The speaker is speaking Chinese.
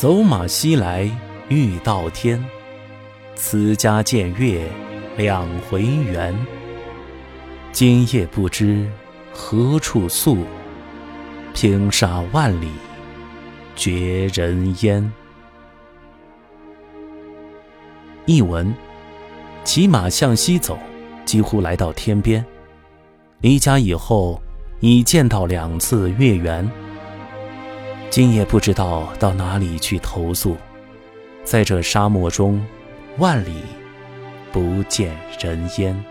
走马西来欲到天，此家见月两回圆。今夜不知何处宿，平沙万里绝人烟。译文：骑马向西走，几乎来到天边。离家以后，已见到两次月圆。今夜不知道到哪里去投宿，在这沙漠中，万里不见人烟。